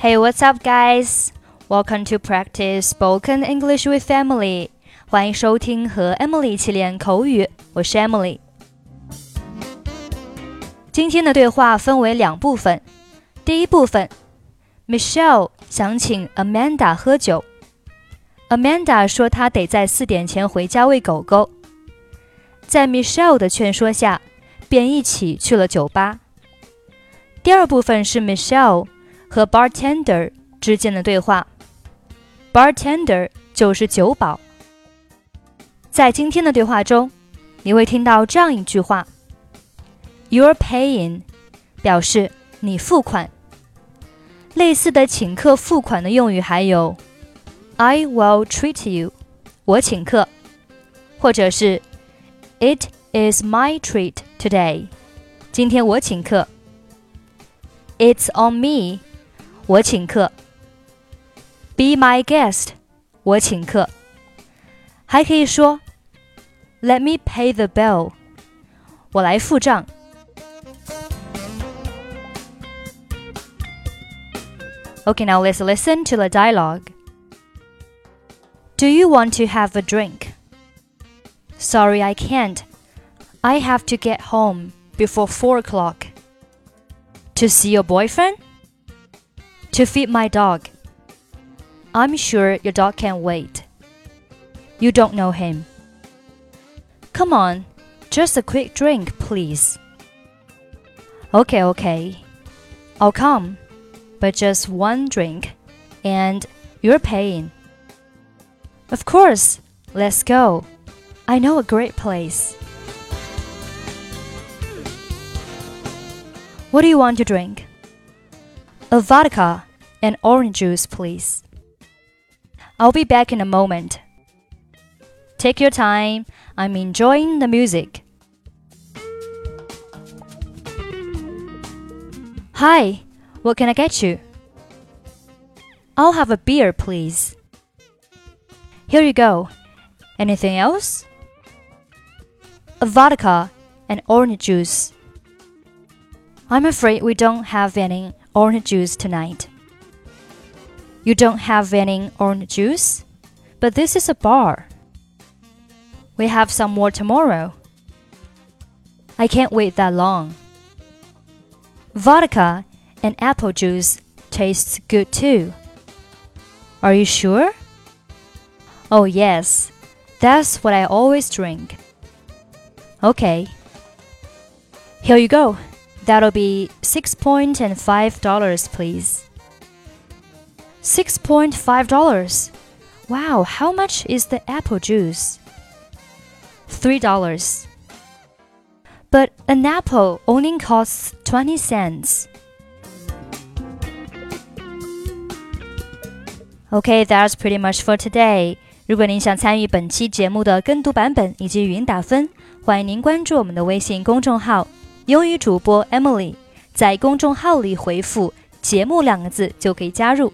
Hey, what's up, guys? Welcome to practice spoken English with Emily. 欢迎收听和 Emily 一起练口语，我是 Emily。今天的对话分为两部分。第一部分，Michelle 想请 Amanda 喝酒。Amanda 说她得在四点前回家喂狗狗。在 Michelle 的劝说下，便一起去了酒吧。第二部分是 Michelle。和 bartender 之间的对话。bartender 就是酒保。在今天的对话中，你会听到这样一句话：“You're paying”，表示你付款。类似的请客付款的用语还有 “I will treat you”，我请客，或者是 “It is my treat today”，今天我请客。“It's on me”。我请客。Be my guest，我请客。还可以说，Let me pay the bill，我来付账。Okay, now let's listen to the dialogue. Do you want to have a drink? Sorry, I can't. I have to get home before four o'clock. To see your boyfriend? To feed my dog. I'm sure your dog can wait. You don't know him. Come on, just a quick drink, please. Okay, okay. I'll come, but just one drink, and you're paying. Of course, let's go. I know a great place. What do you want to drink? A vodka and orange juice, please. I'll be back in a moment. Take your time. I'm enjoying the music. Hi, what can I get you? I'll have a beer, please. Here you go. Anything else? A vodka and orange juice. I'm afraid we don't have any orange juice tonight. You don't have any orange juice? But this is a bar. We have some more tomorrow. I can't wait that long. Vodka and apple juice tastes good too. Are you sure? Oh, yes. That's what I always drink. Okay. Here you go. That'll be six point and five dollars, please. $6.5. Wow, how much is the apple juice? $3. But an apple only costs 20 cents. Okay, that's pretty much for today. 如果您想参与本期节目的跟读版本以及语音打分，欢迎您关注我们的微信公众号“英语主播 Emily”。在公众号里回复“节目”两个字就可以加入。